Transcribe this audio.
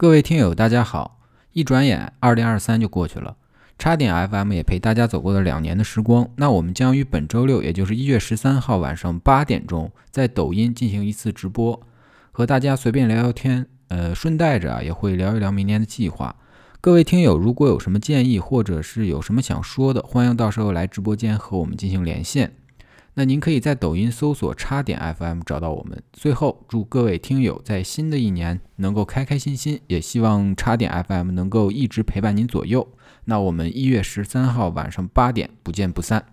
各位听友，大家好！一转眼，二零二三就过去了，叉点 FM 也陪大家走过了两年的时光。那我们将于本周六，也就是一月十三号晚上八点钟，在抖音进行一次直播，和大家随便聊聊天。呃，顺带着啊，也会聊一聊明年的计划。各位听友，如果有什么建议，或者是有什么想说的，欢迎到时候来直播间和我们进行连线。那您可以在抖音搜索“叉点 FM” 找到我们。最后，祝各位听友在新的一年能够开开心心，也希望叉点 FM 能够一直陪伴您左右。那我们一月十三号晚上八点不见不散。